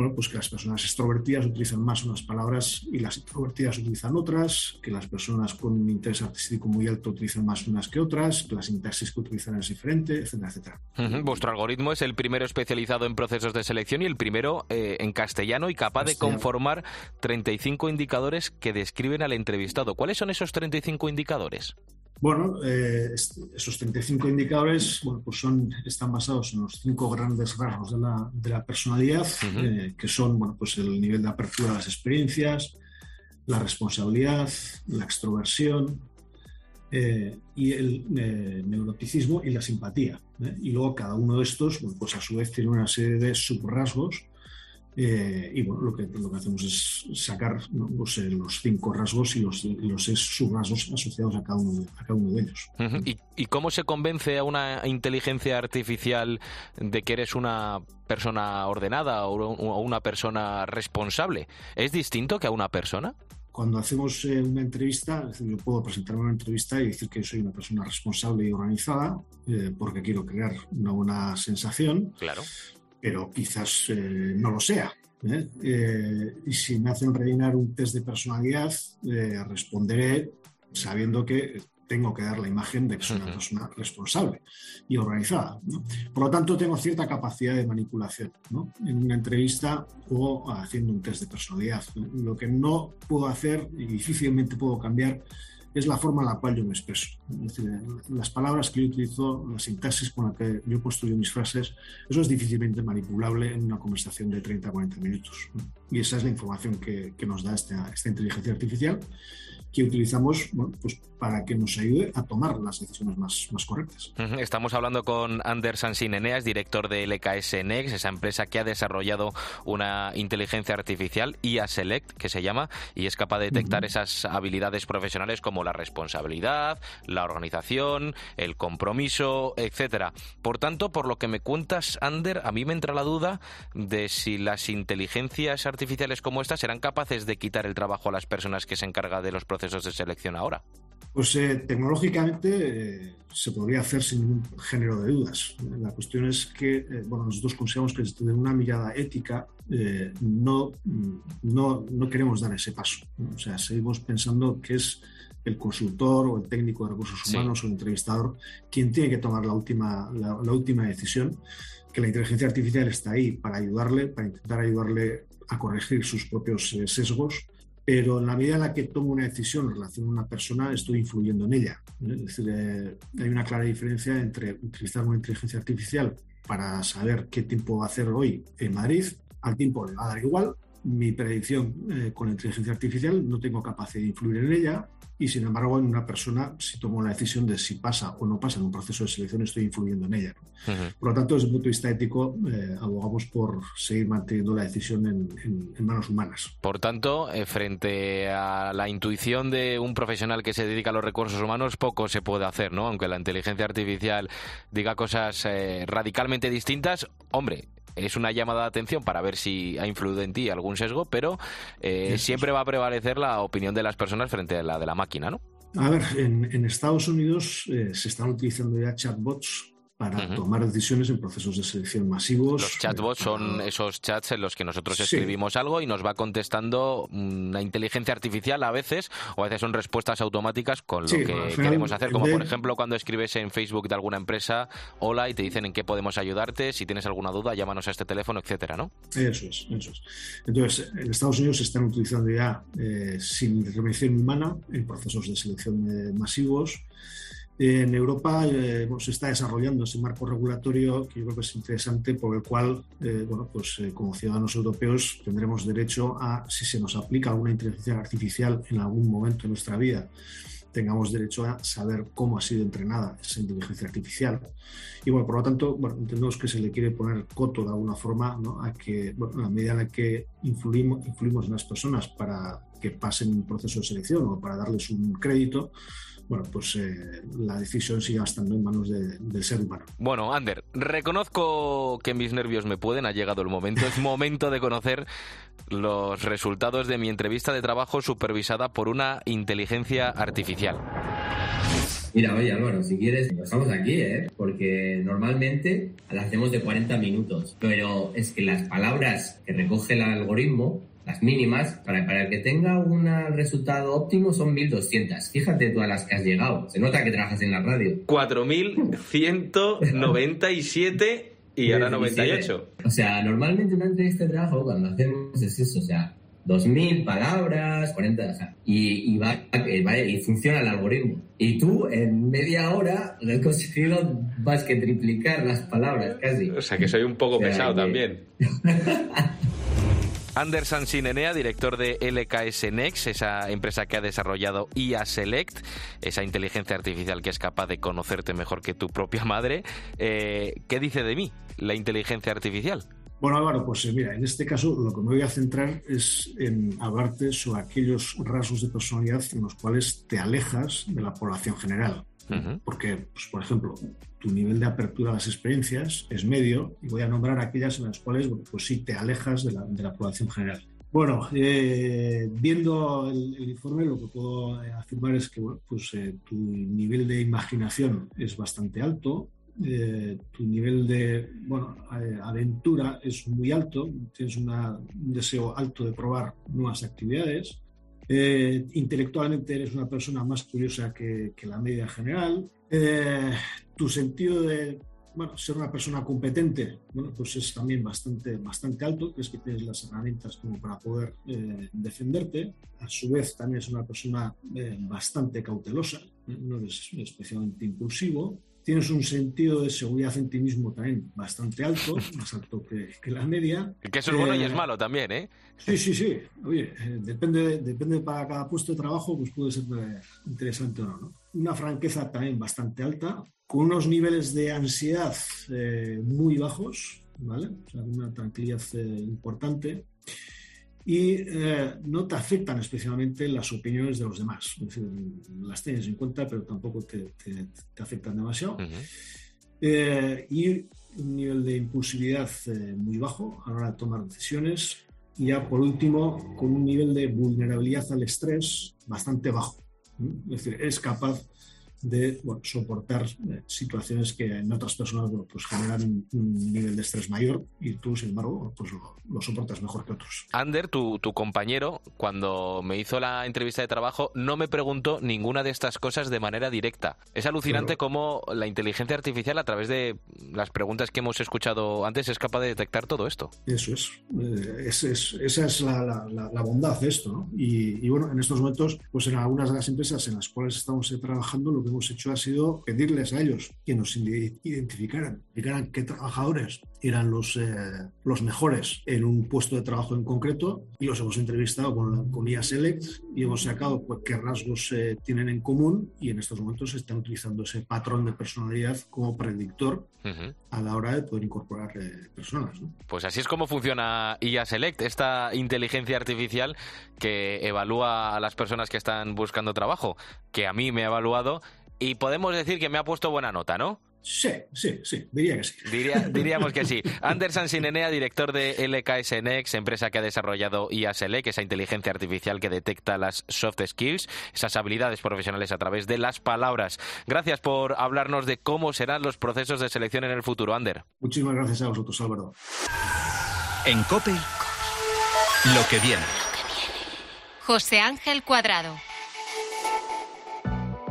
[SPEAKER 16] bueno, pues que las personas extrovertidas utilizan más unas palabras y las introvertidas utilizan otras, que las personas con un interés artístico muy alto utilizan más unas que otras, que la sintaxis que utilizan es diferente, etcétera, etcétera.
[SPEAKER 6] Vuestro algoritmo es el primero especializado en procesos de selección y el primero eh, en castellano y capaz de conformar 35 indicadores que describen al entrevistado. ¿Cuáles son esos 35 indicadores?
[SPEAKER 16] Bueno, eh, esos 35 indicadores bueno, pues son, están basados en los cinco grandes rasgos de la, de la personalidad, eh, que son bueno, pues el nivel de apertura a las experiencias, la responsabilidad, la extroversión eh, y el eh, neuroticismo y la simpatía. Y luego cada uno de estos, bueno, pues a su vez tiene una serie de subrasgos eh, y bueno, lo que, lo que hacemos es sacar ¿no? pues, eh, los cinco rasgos y los, los seis subrasgos asociados a cada uno de, a cada uno de ellos.
[SPEAKER 6] Ujú. ¿Y, y cómo se convence a una inteligencia artificial de que eres una persona ordenada o o una persona responsable? ¿Es distinto que a una persona?
[SPEAKER 16] Cuando hacemos eh, una entrevista, es decir, yo puedo presentarme una entrevista y decir que soy una persona responsable y organizada eh, porque quiero crear una buena sensación,
[SPEAKER 6] Claro.
[SPEAKER 16] Pero quizás eh, no lo sea. ¿eh? Eh, y si me hacen rellenar un test de personalidad, responderé sabiendo que tengo que dar la imagen de que soy una persona responsable y organizada. ¿no? Por lo tanto, tengo cierta capacidad de manipulación ¿no? en una entrevista o haciendo un test de personalidad. Lo que no puedo hacer y difícilmente puedo cambiar es la forma en la cual yo me expreso. Las palabras que yo utilizo, la sintaxis con la que yo construyo mis frases, eso es difícilmente manipulable en una conversación de 30 a 40 minutos. Y esa es la información que, que nos da esta, esta inteligencia artificial que utilizamos bueno, pues para que nos ayude a tomar las decisiones más, más correctas.
[SPEAKER 6] Estamos hablando con Anders Sansin Eneas, director de LKS Next, esa empresa que ha desarrollado una inteligencia artificial, IA Select, que se llama, y es capaz de detectar uh -huh. esas habilidades profesionales como la responsabilidad, la organización, el compromiso, etcétera. Por tanto, por lo que me cuentas, Ander, a mí me entra la duda de si las inteligencias artificiales como esta serán capaces de quitar el trabajo a las personas que se encargan de los procesos de selección ahora.
[SPEAKER 16] Pues eh, tecnológicamente eh, se podría hacer sin ningún género de dudas. La cuestión es que, eh, bueno, nosotros consideramos que desde una mirada ética no, no, no, queremos dar ese paso. O sea, seguimos pensando que es el consultor o el técnico de recursos humanos sí. o el entrevistador quien tiene que tomar la última, la, la última decisión, que la inteligencia artificial está ahí para ayudarle, para intentar ayudarle a corregir sus propios sesgos pero en la medida en la que tomo una decisión en relación a una persona, estoy influyendo en ella. Es decir, eh, hay una clara diferencia entre utilizar una inteligencia artificial para saber qué tiempo va a hacer hoy en Madrid, al tiempo le va a dar igual. Mi predicción eh, con la inteligencia artificial no tengo capacidad de influir en ella y sin embargo en una persona si tomo la decisión de si pasa o no pasa en un proceso de selección estoy influyendo en ella. ¿no? Uh -huh. Por lo tanto, desde el punto de vista ético, eh, abogamos por seguir manteniendo la decisión en, en, en manos humanas.
[SPEAKER 6] Por tanto, eh, frente a la intuición de un profesional que se dedica a los recursos humanos, poco se puede hacer, ¿no? Aunque la inteligencia artificial diga cosas eh, radicalmente distintas, hombre, es una llamada de atención para ver si ha influido en ti algún sesgo, pero eh, siempre va a prevalecer la opinión de las personas frente a la de la máquina, ¿no?
[SPEAKER 16] A ver, en, en Estados Unidos eh, se están utilizando ya chatbots para uh -huh. tomar decisiones en procesos de selección masivos.
[SPEAKER 6] Los chatbots son esos chats en los que nosotros escribimos algo y nos va contestando una inteligencia artificial a veces, o a veces son respuestas automáticas con lo sí, que final, queremos hacer. Como de... por ejemplo cuando escribes en Facebook de alguna empresa, hola, y te dicen en qué podemos ayudarte, si tienes alguna duda, llámanos a este teléfono, etcétera, ¿no?
[SPEAKER 16] Eso es, eso es. Entonces, en Estados Unidos se están utilizando ya eh, sin intervención humana en procesos de selección eh, masivos. En Europa eh, bueno, se está desarrollando ese marco regulatorio que yo creo que es interesante, por el cual, eh, bueno, pues eh, como ciudadanos europeos tendremos derecho a, si se nos aplica alguna inteligencia artificial en algún momento de nuestra vida, tengamos derecho a saber cómo ha sido entrenada esa inteligencia artificial. Y bueno, por lo tanto, bueno, entendemos que se le quiere poner coto de alguna forma ¿no? a que, bueno, a la medida en la que influimos, influimos en las personas para que pasen un proceso de selección o para darles un crédito, bueno, pues eh, la decisión sigue estando en manos de, del ser humano.
[SPEAKER 6] Bueno, Ander, reconozco que mis nervios me pueden, ha llegado el momento, es momento de conocer los resultados de mi entrevista de trabajo supervisada por una inteligencia artificial.
[SPEAKER 17] Mira, oye Álvaro, si quieres, estamos aquí, ¿eh? Porque normalmente la hacemos de 40 minutos, pero es que las palabras que recoge el algoritmo las mínimas, para, para que tenga un resultado óptimo son 1200. Fíjate todas las que has llegado. Se nota que trabajas en la radio.
[SPEAKER 6] 4197 y ahora 98.
[SPEAKER 17] O sea, normalmente entrevista de trabajo cuando hacemos es eso, o sea, 2000 palabras, 40, o sea, y, y, va, va, y funciona el algoritmo. Y tú en media hora has conseguido más que triplicar las palabras casi.
[SPEAKER 6] O sea, que soy un poco o sea, pesado que... también. Anderson Sinenea, director de LKS Next, esa empresa que ha desarrollado IA Select, esa inteligencia artificial que es capaz de conocerte mejor que tu propia madre. Eh, ¿Qué dice de mí la inteligencia artificial?
[SPEAKER 16] Bueno, Álvaro, pues eh, mira, en este caso lo que me voy a centrar es en hablarte sobre aquellos rasgos de personalidad en los cuales te alejas de la población general. Porque, pues, por ejemplo, tu nivel de apertura a las experiencias es medio y voy a nombrar aquellas en las cuales bueno, pues sí te alejas de la, de la población general. Bueno, eh, viendo el, informe, lo que puedo afirmar es que bueno, pues, eh, tu nivel de imaginación es bastante alto, eh, tu nivel de bueno, aventura es muy alto, tienes un deseo alto de probar nuevas actividades, Eh, intelectualmente eres una persona más curiosa que, que la media general. Eh, tu sentido de bueno, ser una persona competente, bueno, pues es también bastante, bastante alto, que es que tienes las herramientas como para poder eh, defenderte. A su vez, también es una persona eh, bastante cautelosa, no eres especialmente impulsivo. Tienes un sentido de seguridad en ti mismo también bastante alto, más alto que, que la media.
[SPEAKER 6] Que eso es bueno y
[SPEAKER 16] Eh,
[SPEAKER 6] es malo también, ¿eh?
[SPEAKER 16] Sí, sí, sí. Oye, eh, depende, depende para cada puesto de trabajo, pues puede ser eh, interesante o no, no. Una franqueza también bastante alta, con unos niveles de ansiedad eh, muy bajos, ¿vale? O sea, una tranquilidad eh, importante. Y eh, no te afectan especialmente las opiniones de los demás. Es decir, las tienes en cuenta, pero tampoco te, te- te afectan demasiado. Eh, y un nivel de impulsividad eh, muy bajo a la hora de tomar decisiones. Y ya por último, con un nivel de vulnerabilidad al estrés bastante bajo. Es decir, es capaz de bueno, soportar eh, situaciones que en otras personas bueno, pues generan un, un nivel de estrés mayor y tú, sin embargo, pues lo, lo soportas mejor que otros.
[SPEAKER 6] Ander, tu, tu compañero, cuando me hizo la entrevista de trabajo, no me preguntó ninguna de estas cosas de manera directa. Es alucinante cómo la inteligencia artificial, a través de las preguntas que hemos escuchado antes, es capaz de detectar todo esto.
[SPEAKER 16] Eso es. Eh, es- es- esa es la, la- bondad de esto. ¿no? Y, y bueno, en estos momentos, pues en algunas de las empresas en las cuales estamos eh, trabajando, lo que hemos hecho ha sido pedirles a ellos que nos ide- identificaran, indicaran qué trabajadores eran los, eh, los mejores en un puesto de trabajo en concreto y los hemos entrevistado con, la- con IA Select y hemos sacado pues, qué rasgos eh, tienen en común y en estos momentos están utilizando ese patrón de personalidad como predictor
[SPEAKER 6] Ujú.
[SPEAKER 16] a la hora de poder incorporar eh, personas. ¿no?
[SPEAKER 6] Pues así es como funciona IA Select, esta inteligencia artificial que evalúa a las personas que están buscando trabajo, que a mí me ha evaluado y podemos decir que me ha puesto buena nota, ¿no?
[SPEAKER 16] Sí, sí, sí, diría que sí.
[SPEAKER 6] Diría- diríamos que sí. Anderson Sinenea, director de LKS Next, empresa que ha desarrollado IA Select, esa inteligencia artificial que detecta las soft skills, esas habilidades profesionales a través de las palabras. Gracias por hablarnos de cómo serán los procesos de selección en el futuro, Ander.
[SPEAKER 16] Muchísimas gracias a vosotros, Álvaro.
[SPEAKER 15] En Cope, lo que viene.
[SPEAKER 5] José Ángel Cuadrado.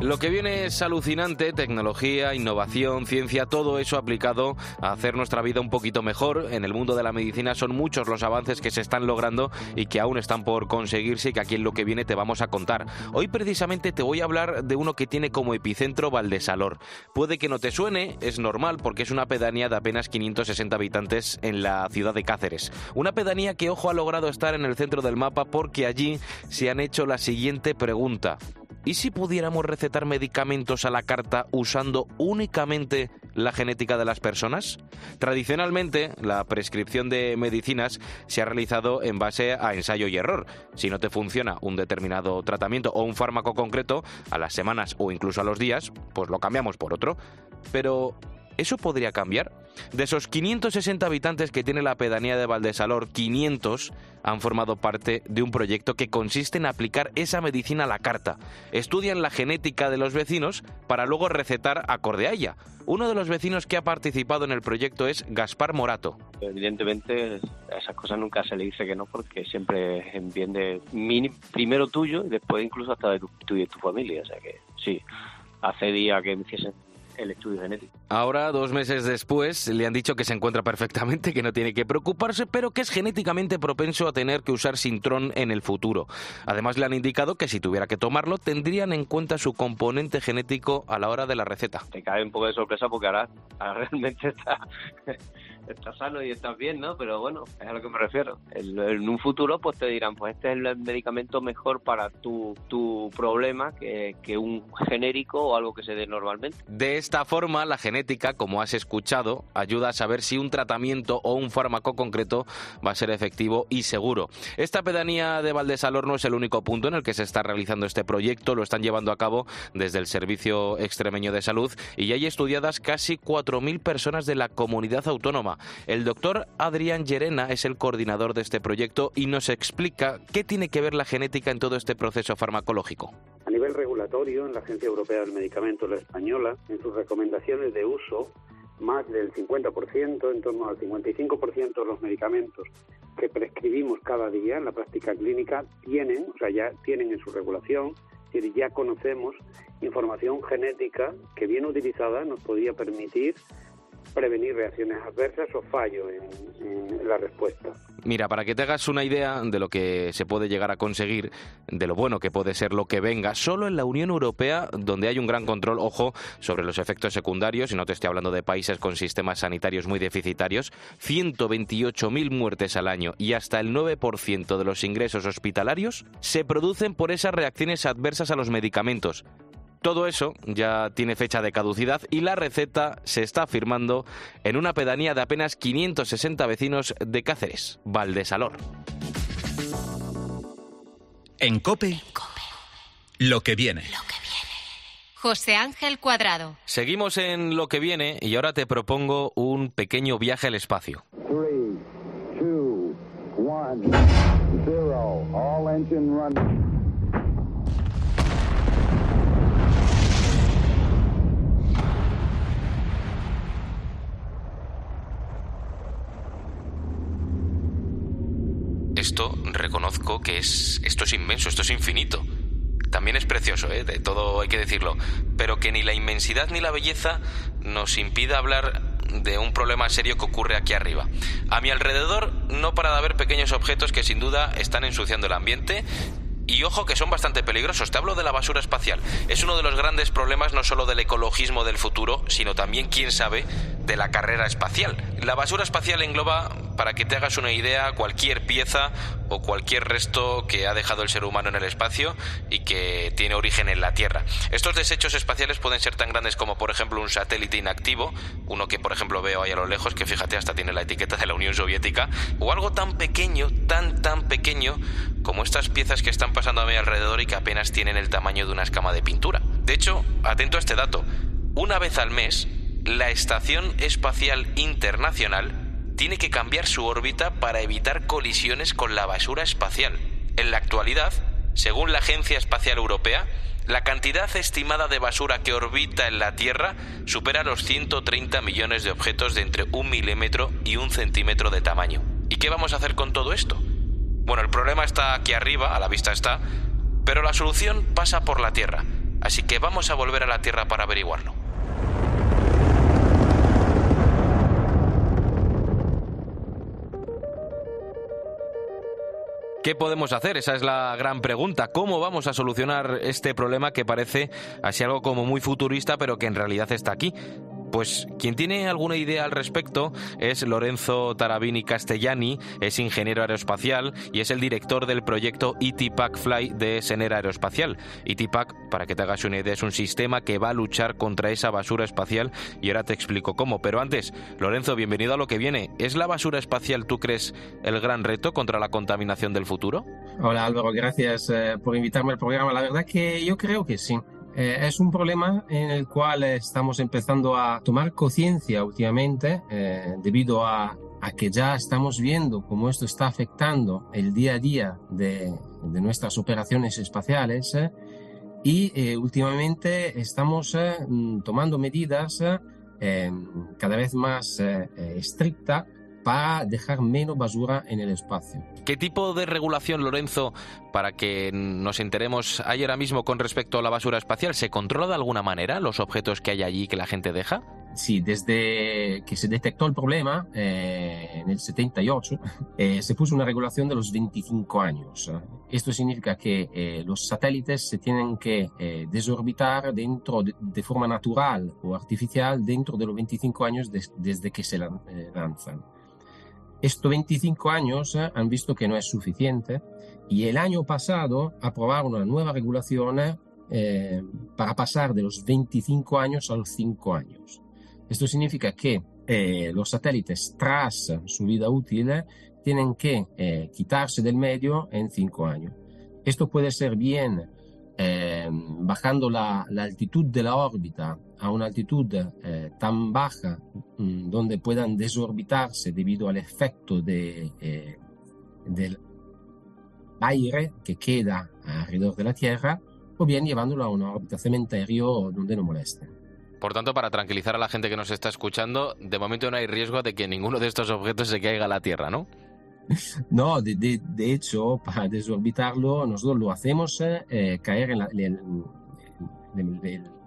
[SPEAKER 6] Lo que viene es alucinante, tecnología, innovación, ciencia, todo eso aplicado a hacer nuestra vida un poquito mejor. En el mundo de la medicina son muchos los avances que se están logrando y que aún están por conseguirse y que aquí en lo que viene te vamos a contar. Hoy precisamente te voy a hablar de uno que tiene como epicentro Valdesalor. Puede que no te suene, es normal porque es una pedanía de apenas 560 habitantes en la ciudad de Cáceres. Una pedanía que, ojo, ha logrado estar en el centro del mapa porque allí se han hecho la siguiente pregunta. ¿Y si pudiéramos recetar medicamentos a la carta usando únicamente la genética de las personas? Tradicionalmente, la prescripción de medicinas se ha realizado en base a ensayo y error. Si no te funciona un determinado tratamiento o un fármaco concreto, a las semanas o incluso a los días, pues lo cambiamos por otro. Pero, ¿eso podría cambiar? De esos 560 habitantes que tiene la pedanía de Valdesalor, 500 han formado parte de un proyecto que consiste en aplicar esa medicina a la carta. Estudian la genética de los vecinos para luego recetar acorde a ella. Uno de los vecinos que ha participado en el proyecto es Gaspar Morato.
[SPEAKER 18] Evidentemente, a esas cosas nunca se le dice que no, porque siempre es en bien de primero tuyo y después incluso hasta de tu, y de tu familia. O sea que sí, accedí que me hiciesen el estudio genético.
[SPEAKER 6] Ahora, dos meses después, le han dicho que se encuentra perfectamente, que no tiene que preocuparse, pero que es genéticamente propenso a tener que usar Sintrón en el futuro. Además, le han indicado que si tuviera que tomarlo, tendrían en cuenta su componente genético a la hora de la receta.
[SPEAKER 18] Te cae un poco de sorpresa porque ahora, ahora realmente está, está sano y estás bien, ¿no? Pero bueno, es a lo que me refiero. En, en un futuro, pues te dirán, pues este es el medicamento mejor para tu, tu problema que, que un genérico o algo que se dé normalmente.
[SPEAKER 6] De esta forma, la genética, como has escuchado, ayuda a saber si un tratamiento o un fármaco concreto va a ser efectivo y seguro. Esta pedanía de Valdesalor no es el único punto en el que se está realizando este proyecto, lo están llevando a cabo desde el Servicio Extremeño de Salud y ya hay estudiadas casi 4.000 personas de la comunidad autónoma. El doctor Adrián Llerena es el coordinador de este proyecto y nos explica qué tiene que ver la genética en todo este proceso farmacológico.
[SPEAKER 19] Nivel regulatorio, en la Agencia Europea del Medicamento, la española, en sus recomendaciones de uso, más del 50%, en torno al 55% de los medicamentos que prescribimos cada día en la práctica clínica tienen, o sea, ya tienen en su regulación, es decir, ya conocemos información genética que bien utilizada nos podía permitir prevenir reacciones adversas o fallo en, la respuesta.
[SPEAKER 6] Mira, para que te hagas una idea de lo que se puede llegar a conseguir, de lo bueno que puede ser lo que venga, solo en la Unión Europea, donde hay un gran control, ojo, sobre los efectos secundarios, y no te estoy hablando de países con sistemas sanitarios muy deficitarios, 128.000 muertes al año y hasta el 9% de los ingresos hospitalarios se producen por esas reacciones adversas a los medicamentos. Todo eso ya tiene fecha de caducidad y la receta se está firmando en una pedanía de apenas 560 vecinos de Cáceres, Valdesalor.
[SPEAKER 15] En Cope, lo que viene.
[SPEAKER 5] José Ángel Cuadrado.
[SPEAKER 6] Seguimos en lo que viene y ahora te propongo un pequeño viaje al espacio. All engine esto reconozco que es esto es inmenso, esto es infinito. También es precioso, ¿eh? de todo hay que decirlo, pero que ni la inmensidad ni la belleza nos impida hablar de un problema serio que ocurre aquí arriba. A mi alrededor no para de haber pequeños objetos que sin duda están ensuciando el ambiente y ojo que son bastante peligrosos. Te hablo de la basura espacial. Es uno de los grandes problemas no solo del ecologismo del futuro, sino también, quién sabe, de la carrera espacial. La basura espacial engloba, para que te hagas una idea, cualquier pieza o cualquier resto que ha dejado el ser humano en el espacio y que tiene origen en la Tierra. Estos desechos espaciales pueden ser tan grandes como, por ejemplo, un satélite inactivo, uno que, por ejemplo, veo ahí a lo lejos, que fíjate, hasta tiene la etiqueta de la Unión Soviética, o algo tan pequeño, tan, tan pequeño como estas piezas que están pasando a mi alrededor y que apenas tienen el tamaño de una escama de pintura. De hecho, atento a este dato, una vez al mes, la Estación Espacial Internacional tiene que cambiar su órbita para evitar colisiones con la basura espacial. En la actualidad, según la Agencia Espacial Europea, la cantidad estimada de basura que orbita en la Tierra supera los 130 millones de objetos de entre un milímetro y un centímetro de tamaño. ¿Y qué vamos a hacer con todo esto? Bueno, el problema está aquí arriba, a la vista está, pero la solución pasa por la Tierra, así que vamos a volver a la Tierra para averiguarlo. ¿Qué podemos hacer? Esa es la gran pregunta. ¿Cómo vamos a solucionar este problema que parece así algo como muy futurista, pero que en realidad está aquí? Pues quien tiene alguna idea al respecto es Lorenzo Tarabini Castellani, es ingeniero aeroespacial y es el director del proyecto ETPAC Fly de Senera Aeroespacial. ETPAC, para que te hagas una idea, es un sistema que va a luchar contra esa basura espacial y ahora te explico cómo. Pero antes, Lorenzo, bienvenido a lo que viene. ¿Es la basura espacial, tú crees, el gran reto contra la contaminación del futuro?
[SPEAKER 20] Hola Álvaro, gracias eh, por invitarme al programa. La verdad que yo creo que sí. Eh, es un problema en el cual estamos empezando a tomar conciencia últimamente eh, debido a, que ya estamos viendo cómo esto está afectando el día a día de, nuestras operaciones espaciales eh, y últimamente estamos tomando medidas cada vez más estrictas para dejar menos basura en el espacio.
[SPEAKER 6] ¿Qué tipo de regulación, Lorenzo, para que nos enteremos, hay ahora mismo con respecto a la basura espacial? ¿Se controla de alguna manera los objetos que hay allí que la gente deja?
[SPEAKER 20] Sí, desde que se detectó el problema eh, en el 78, eh, se puso una regulación de los 25 años. Esto significa que eh, los satélites se tienen que desorbitar dentro de, forma natural o artificial dentro de los 25 años desde que se lanzan. Estos 25 años eh, han visto que no es suficiente y el año pasado aprobaron una nueva regulación eh, para pasar de los 25 años a los 5 años. Esto significa que eh, los satélites tras su vida útil tienen que quitarse del medio en 5 años. Esto puede ser bien bajando la, la altitud de la órbita a una altitud eh, tan baja mm, donde puedan desorbitarse debido al efecto de, eh, del aire que queda alrededor de la Tierra, o bien llevándolo a una órbita cementerio donde no moleste.
[SPEAKER 6] Por tanto, para tranquilizar a la gente que nos está escuchando, de momento no hay riesgo de que ninguno de estos objetos se caiga a la Tierra, ¿no?
[SPEAKER 20] No, de, de- de hecho, para desorbitarlo, nosotros lo hacemos eh, caer en la. en- en- en- en-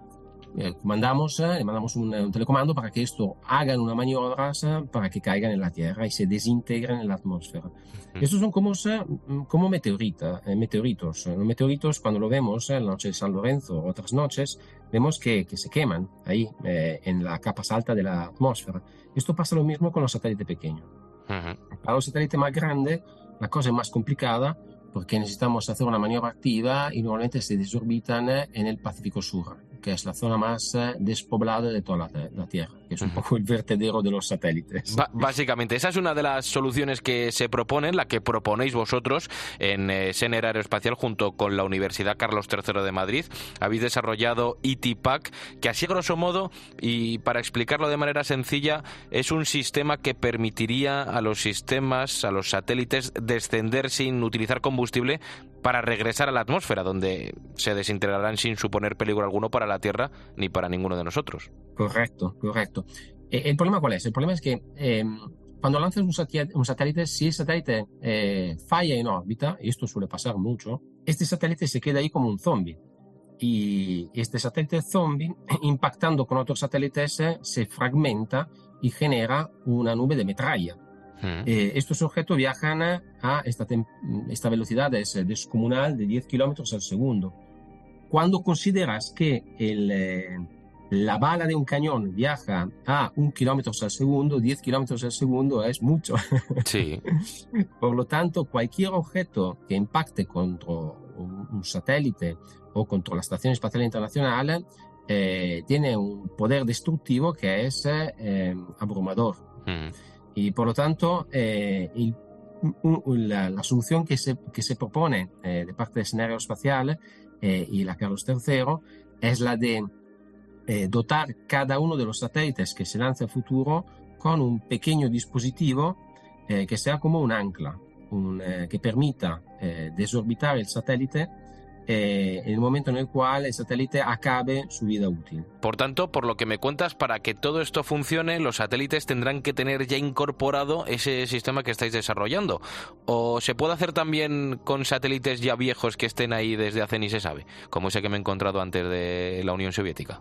[SPEAKER 20] eh, mandamos, eh, le mandamos un, un telecomando para que esto hagan una maniobra eh, para que caigan en la Tierra y se desintegren en la atmósfera. Estos son como, eh, como meteorita, eh, meteoritos. Los meteoritos, cuando lo vemos eh, en la noche de San Lorenzo o otras noches, vemos que, que se queman ahí, eh, en la capa alta de la atmósfera. Esto pasa lo mismo con los satélites pequeños. Para los satélites más grandes, la cosa es más complicada porque necesitamos hacer una maniobra activa y normalmente se desorbitan eh, en el Pacífico Sur, que es la zona más eh, despoblada de toda la, la Tierra, que es un poco el vertedero de los satélites.
[SPEAKER 6] Ba- básicamente, esa es una de las soluciones que se proponen, la que proponéis vosotros en eh, Sener Aeroespacial junto con la Universidad Carlos III de Madrid. Habéis desarrollado ETPAC, que así grosso modo, y para explicarlo de manera sencilla, es un sistema que permitiría a los sistemas, a los satélites, descender sin utilizar combustible para regresar a la atmósfera, donde se desintegrarán sin suponer peligro alguno para la Tierra ni para ninguno de nosotros.
[SPEAKER 20] Correcto, correcto. Eh, ¿El problema cuál es? El problema es que eh, cuando lanzas un un satélite, si el satélite eh, falla en órbita, y esto suele pasar mucho, este satélite se queda ahí como un zombie. Y este satélite zombie, impactando con otros satélites, se fragmenta y genera una nube de metralla. Eh, estos objetos viajan a esta, esta velocidad es descomunal de 10 kilómetros al segundo. Cuando consideras que el, eh, la bala de un cañón viaja a un kilómetro al segundo, 10 kilómetros al segundo es mucho.
[SPEAKER 6] Sí.
[SPEAKER 20] Por lo tanto, cualquier objeto que impacte contra un, satélite o contra la Estación Espacial Internacional eh, tiene un poder destructivo que es eh, eh, abrumador. Y por lo tanto, eh, el- la, la solución que se, que se propone eh, de parte del escenario espacial eh, y la Carlos III es la de eh, dotar cada uno de los satélites que se lance al futuro con un pequeño dispositivo eh, que sea como un ancla, un, eh, que permita desorbitar el satélite eh, en el momento en el cual el satélite acabe su vida útil.
[SPEAKER 6] Por tanto, por lo que me cuentas, para que todo esto funcione, los satélites tendrán que tener ya incorporado ese sistema que estáis desarrollando. ¿O se puede hacer también con satélites ya viejos que estén ahí desde hace ni se sabe? Como ese que me he encontrado antes de la Unión Soviética.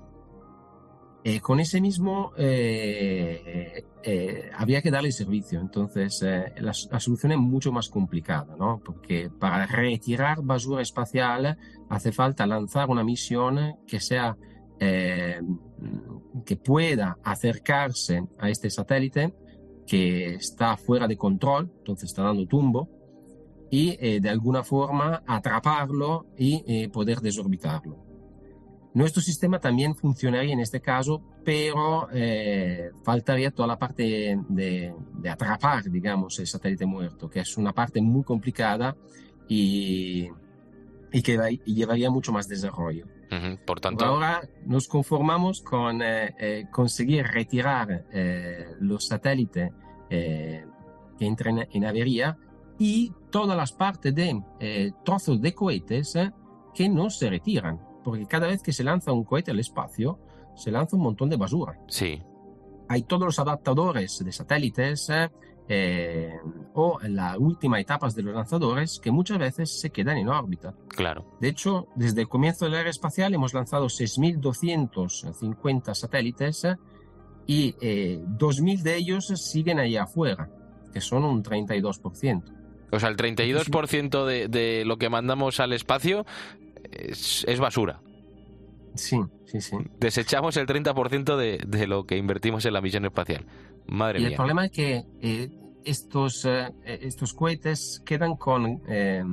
[SPEAKER 20] Eh, con ese mismo eh, eh, había que darle servicio. Entonces, eh, la, la solución es mucho más complicada, ¿no? Porque para retirar basura espacial hace falta lanzar una misión que sea eh, que pueda acercarse a este satélite que está fuera de control, entonces está dando tumbo, y eh, de alguna forma atraparlo y poder desorbitarlo. Nuestro sistema también funcionaría en este caso, pero eh, faltaría toda la parte de, de atrapar, digamos, el satélite muerto, que es una parte muy complicada y, y que va- y llevaría mucho más desarrollo.
[SPEAKER 6] Ujú, Por tanto,
[SPEAKER 20] Ahora nos conformamos con eh, eh, conseguir retirar eh, los satélites eh, que entren en avería y todas las partes de eh, trozos de cohetes eh, que no se retiran, porque cada vez que se lanza un cohete al espacio, se lanza un montón de basura.
[SPEAKER 6] Sí.
[SPEAKER 20] Hay todos los adaptadores de satélites eh, eh, o la última etapas de los lanzadores que muchas veces se quedan en órbita.
[SPEAKER 6] Claro.
[SPEAKER 20] De hecho, desde el comienzo del aeroespacial hemos lanzado 6.250 satélites y eh, 2.000 de ellos siguen ahí afuera, que son un 32%.
[SPEAKER 6] O sea, el 32% de, de lo que mandamos al espacio es, es basura.
[SPEAKER 20] Sí, sí, sí.
[SPEAKER 6] Desechamos el 30% de, de lo que invertimos en la misión espacial. Madre
[SPEAKER 20] y
[SPEAKER 6] mía.
[SPEAKER 20] el problema es que eh, estos, eh, estos cohetes quedan con, eh,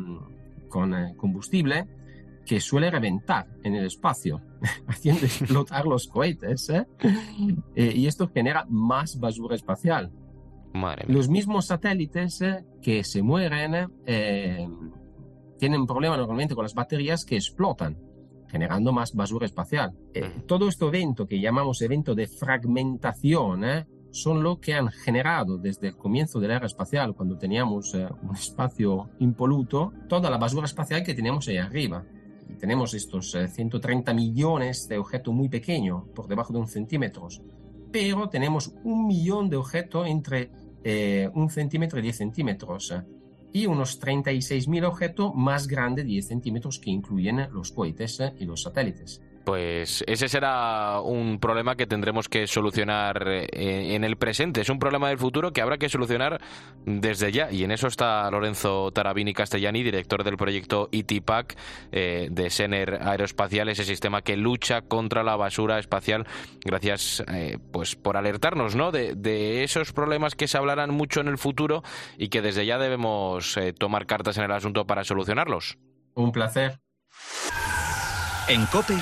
[SPEAKER 20] con eh, combustible que suele reventar en el espacio, haciendo explotar los cohetes. y esto genera más basura espacial.
[SPEAKER 6] Madre mía.
[SPEAKER 20] Los mismos satélites que se mueren tienen un problema normalmente con las baterías que explotan, generando más basura espacial. Eh, todo este evento que llamamos evento de fragmentación eh, son lo que han generado desde el comienzo de la era espacial, cuando teníamos eh, un espacio impoluto, toda la basura espacial que teníamos ahí arriba. y tenemos estos 130 millones de objetos muy pequeños, por debajo de un centímetro, pero tenemos un millón de objetos entre un centímetro y 10 centímetros y unos 36.000 objetos más grandes de 10 centímetros que incluyen los cohetes y los satélites.
[SPEAKER 6] Pues ese será un problema que tendremos que solucionar eh, en el presente. Es un problema del futuro que habrá que solucionar desde ya. Y en eso está Lorenzo Tarabini Castellani, director del proyecto ITPAC eh, de Sener Aeroespacial, ese sistema que lucha contra la basura espacial. Gracias eh, pues por alertarnos ¿no? de, de, esos problemas que se hablarán mucho en el futuro y que desde ya debemos tomar cartas en el asunto para solucionarlos.
[SPEAKER 20] Un placer.
[SPEAKER 15] En COPE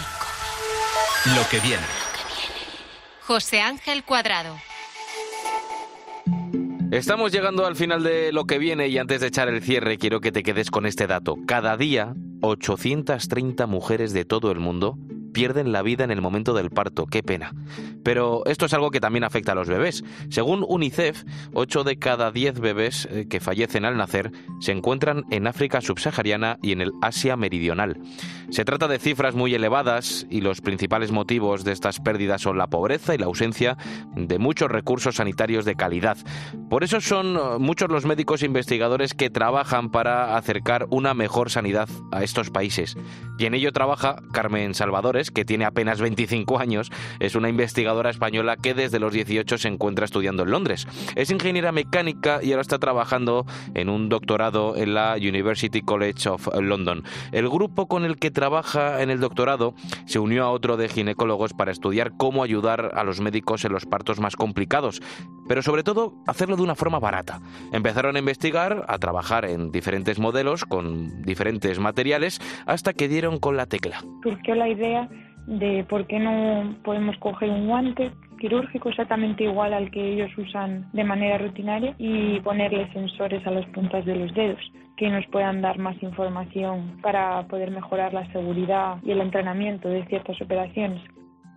[SPEAKER 15] lo que viene.
[SPEAKER 5] José Ángel Cuadrado.
[SPEAKER 6] Estamos llegando al final de lo que viene y antes de echar el cierre quiero que te quedes con este dato. Cada día, 830 mujeres de todo el mundo pierden la vida en el momento del parto. Qué pena. Pero esto es algo que también afecta a los bebés. Según UNICEF, 8 de cada 10 bebés eh, que fallecen al nacer se encuentran en África subsahariana y en el Asia meridional. Se trata de cifras muy elevadas y los principales motivos de estas pérdidas son la pobreza y la ausencia de muchos recursos sanitarios de calidad. Por eso son eh, muchos los médicos e investigadores que trabajan para acercar una mejor sanidad a estos países. Y en ello trabaja Carmen Salvadores, que tiene apenas 25 años, es una investigadora española que desde los 18 se encuentra estudiando en Londres. Es ingeniera mecánica y ahora está trabajando en un doctorado en la University College of London. El grupo con el que trabaja en el doctorado se unió a otro de ginecólogos para estudiar cómo ayudar a los médicos en los partos más complicados, pero sobre todo hacerlo de una forma barata. Empezaron a investigar, a trabajar en diferentes modelos con diferentes materiales hasta que dieron con la tecla.
[SPEAKER 21] Surgió la idea de por qué no podemos coger un guante quirúrgico exactamente igual al que ellos usan de manera rutinaria y ponerle sensores a las puntas de los dedos que nos puedan dar más información para poder mejorar la seguridad y el entrenamiento de ciertas operaciones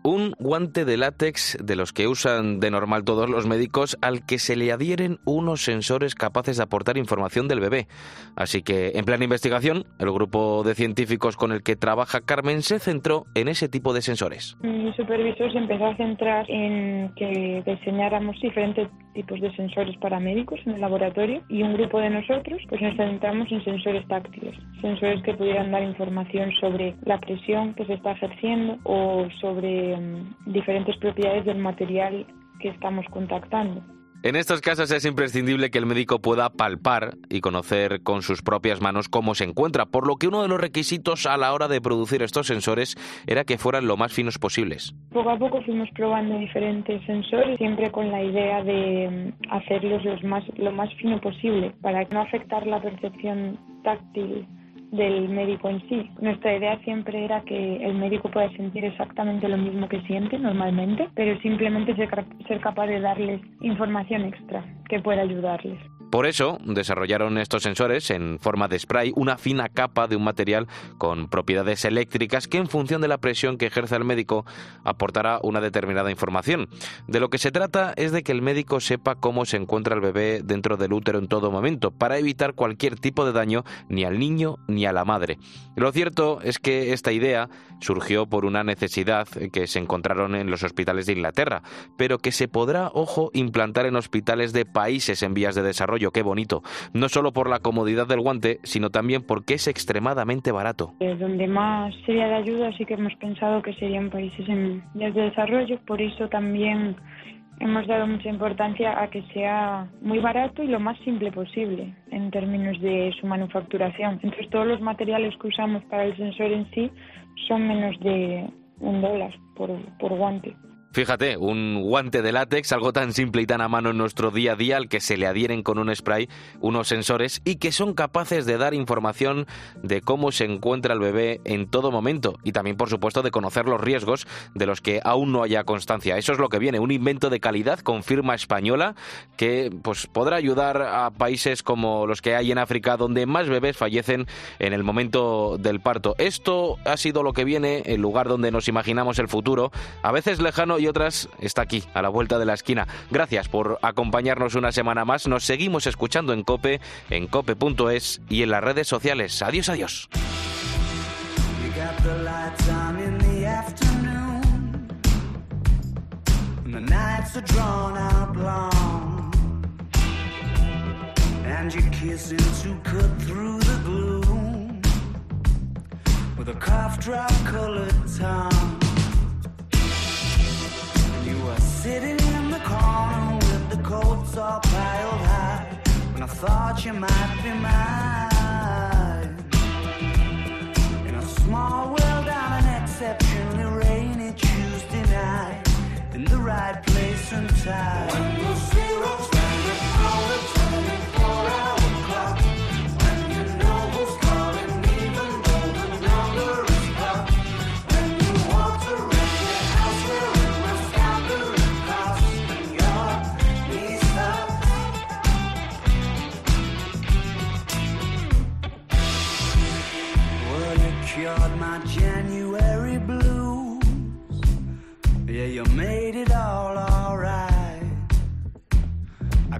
[SPEAKER 6] un guante de látex de los que usan de normal todos los médicos al que se le adhieren unos sensores capaces de aportar información del bebé. Así que, en plan investigación, el grupo de científicos con el que trabaja Carmen se centró en ese tipo de sensores.
[SPEAKER 21] Mi supervisor se empezó a centrar en que diseñáramos diferentes tipos de sensores para médicos en el laboratorio y un grupo de nosotros pues nos centramos en sensores táctiles, sensores que pudieran dar información sobre la presión que se está ejerciendo o sobre em, diferentes propiedades del material que estamos contactando.
[SPEAKER 6] En estos casos es imprescindible que el médico pueda palpar y conocer con sus propias manos cómo se encuentra, por lo que uno de los requisitos a la hora de producir estos sensores era que fueran lo más finos posibles.
[SPEAKER 21] Poco a poco fuimos probando diferentes sensores, siempre con la idea de mm, hacerlos más, lo más fino posible, para no afectar la percepción táctil del médico en sí. Nuestra idea siempre era que el médico pueda sentir exactamente lo mismo que siente normalmente, pero simplemente ser, capaz de darles información extra que pueda ayudarles.
[SPEAKER 6] Por eso desarrollaron estos sensores en forma de spray, una fina capa de un material con propiedades eléctricas que en función de la presión que ejerce el médico aportará una determinada información. De lo que se trata es de que el médico sepa cómo se encuentra el bebé dentro del útero en todo momento para evitar cualquier tipo de daño ni al niño ni a la madre. Lo cierto es que esta idea surgió por una necesidad que se encontraron en los hospitales de Inglaterra, pero que se podrá, ojo, implantar en hospitales de países en vías de desarrollo qué bonito. No solo por la comodidad del guante, sino también porque es extremadamente barato.
[SPEAKER 21] donde más sería de ayuda sí que hemos pensado que serían países en vías de desarrollo, por eso también hemos dado mucha importancia a que sea muy barato y lo más simple posible en términos de su manufacturación. Entonces todos los materiales que usamos para el sensor en sí son menos de un dólar por, por guante.
[SPEAKER 6] Fíjate, un guante de látex, algo tan simple y tan a mano en nuestro día a día, al que se le adhieren con un spray unos sensores y que son capaces de dar información de cómo se encuentra el bebé en todo momento y también, por supuesto, de conocer los riesgos de los que aún no haya constancia. Eso es lo que viene, un invento de calidad con firma española que pues, podrá ayudar a países como los que hay en África, donde más bebés fallecen en el momento del parto. Esto ha sido lo que viene, el lugar donde nos imaginamos el futuro, a veces lejano y otras está aquí, a la vuelta de la esquina. Gracias por acompañarnos una semana más. Nos seguimos escuchando en Cope, en cope.es y en las redes sociales. Adiós, adiós.
[SPEAKER 22] And you're kissing to cut through the gloom. Sitting in the corner with the coats all piled high. When I thought you might be mine. In a small world on an exceptionally rainy Tuesday night. In the right place and time. When the zeros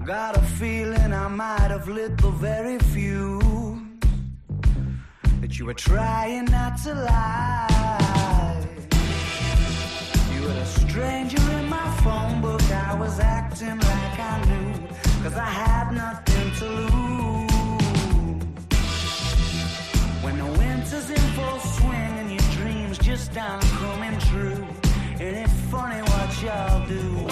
[SPEAKER 22] got a feeling I might have lit the very fuse that you were trying not to lie. You were a stranger in my phone book. I was acting like I knew, cause I had nothing to lose. When the winter's in full swing and your dreams just aren't coming true. Ain't it funny what y'all do?